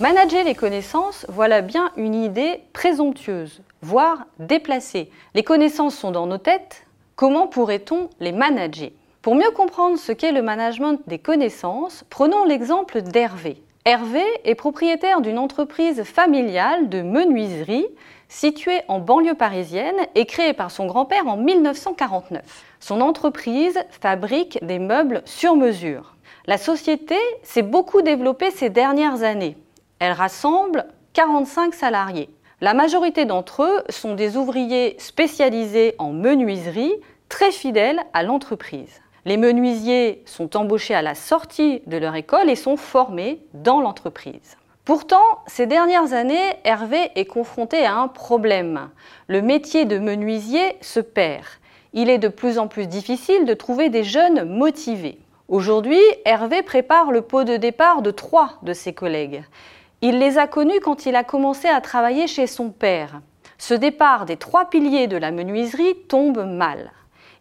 Manager les connaissances, voilà bien une idée présomptueuse, voire déplacée. Les connaissances sont dans nos têtes, comment pourrait-on les manager? Pour mieux comprendre ce qu'est le management des connaissances, prenons l'exemple d'Hervé. Hervé est propriétaire d'une entreprise familiale de menuiserie située en banlieue parisienne et créée par son grand-père en 1949. Son entreprise fabrique des meubles sur mesure. La société s'est beaucoup développée ces dernières années. Elle rassemble 45 salariés. La majorité d'entre eux sont des ouvriers spécialisés en menuiserie, très fidèles à l'entreprise. Les menuisiers sont embauchés à la sortie de leur école et sont formés dans l'entreprise. Pourtant, ces dernières années, Hervé est confronté à un problème. Le métier de menuisier se perd. Il est de plus en plus difficile de trouver des jeunes motivés. Aujourd'hui, Hervé prépare le pot de départ de trois de ses collègues. Il les a connus quand il a commencé à travailler chez son père. Ce départ des trois piliers de la menuiserie tombe mal.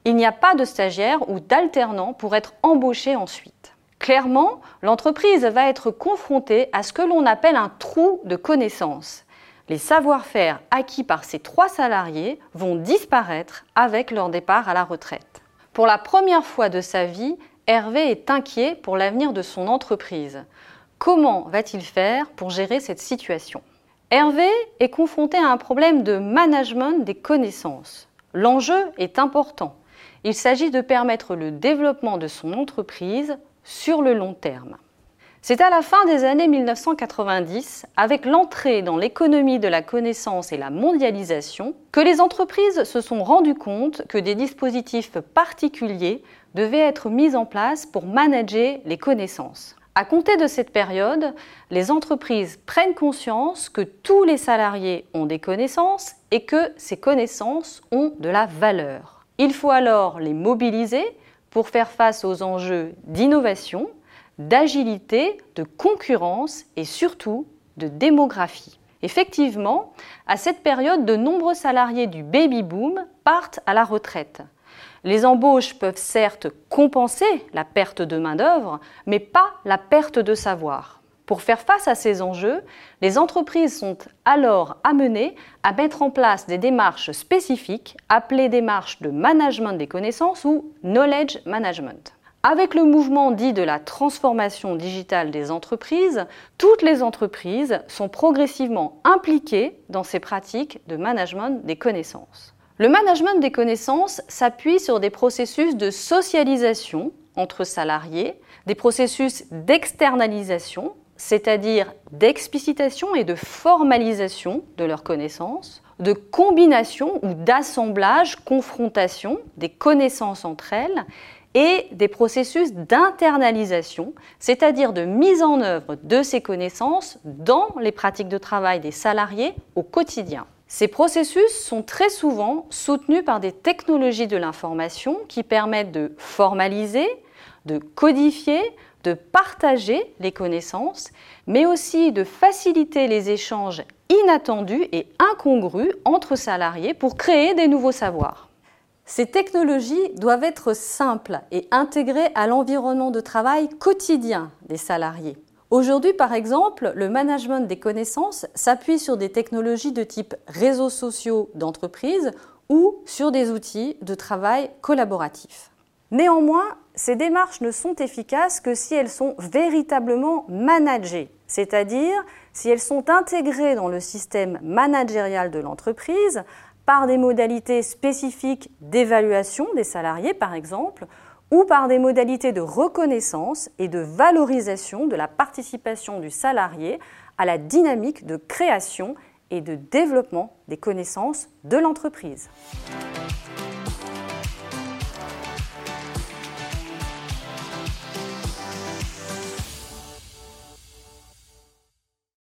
Il n'y a pas de stagiaire ou d'alternant pour être embauché ensuite. Clairement, l'entreprise va être confrontée à ce que l'on appelle un trou de connaissances. Les savoir-faire acquis par ces trois salariés vont disparaître avec leur départ à la retraite. Pour la première fois de sa vie, Hervé est inquiet pour l'avenir de son entreprise. Comment va-t-il faire pour gérer cette situation? Hervé est confronté à un problème de management des connaissances. L'enjeu est important. Il s'agit de permettre le développement de son entreprise sur le long terme. C'est à la fin des années 1990, avec l'entrée dans l'économie de la connaissance et la mondialisation, que les entreprises se sont rendues compte que des dispositifs particuliers devaient être mis en place pour manager les connaissances. À compter de cette période, les entreprises prennent conscience que tous les salariés ont des connaissances et que ces connaissances ont de la valeur. Il faut alors les mobiliser pour faire face aux enjeux d'innovation, d'agilité, de concurrence et surtout de démographie. Effectivement, à cette période, de nombreux salariés du baby boom partent à la retraite. Les embauches peuvent certes compenser la perte de main-d'œuvre, mais pas la perte de savoir. Pour faire face à ces enjeux, les entreprises sont alors amenées à mettre en place des démarches spécifiques appelées démarches de management des connaissances ou knowledge management. Avec le mouvement dit de la transformation digitale des entreprises, toutes les entreprises sont progressivement impliquées dans ces pratiques de management des connaissances. Le management des connaissances s'appuie sur des processus de socialisation entre salariés, des processus d'externalisation, c'est-à-dire d'explicitation et de formalisation de leurs connaissances, de combination ou d'assemblage, confrontation des connaissances entre elles, et des processus d'internalisation, c'est-à-dire de mise en œuvre de ces connaissances dans les pratiques de travail des salariés au quotidien. Ces processus sont très souvent soutenus par des technologies de l'information qui permettent de formaliser, de codifier, de partager les connaissances, mais aussi de faciliter les échanges inattendus et incongrus entre salariés pour créer des nouveaux savoirs. Ces technologies doivent être simples et intégrées à l'environnement de travail quotidien des salariés. Aujourd'hui, par exemple, le management des connaissances s'appuie sur des technologies de type réseaux sociaux d'entreprise ou sur des outils de travail collaboratif. Néanmoins, ces démarches ne sont efficaces que si elles sont véritablement managées, c'est-à-dire si elles sont intégrées dans le système managérial de l'entreprise par des modalités spécifiques d'évaluation des salariés, par exemple, ou par des modalités de reconnaissance et de valorisation de la participation du salarié à la dynamique de création et de développement des connaissances de l'entreprise.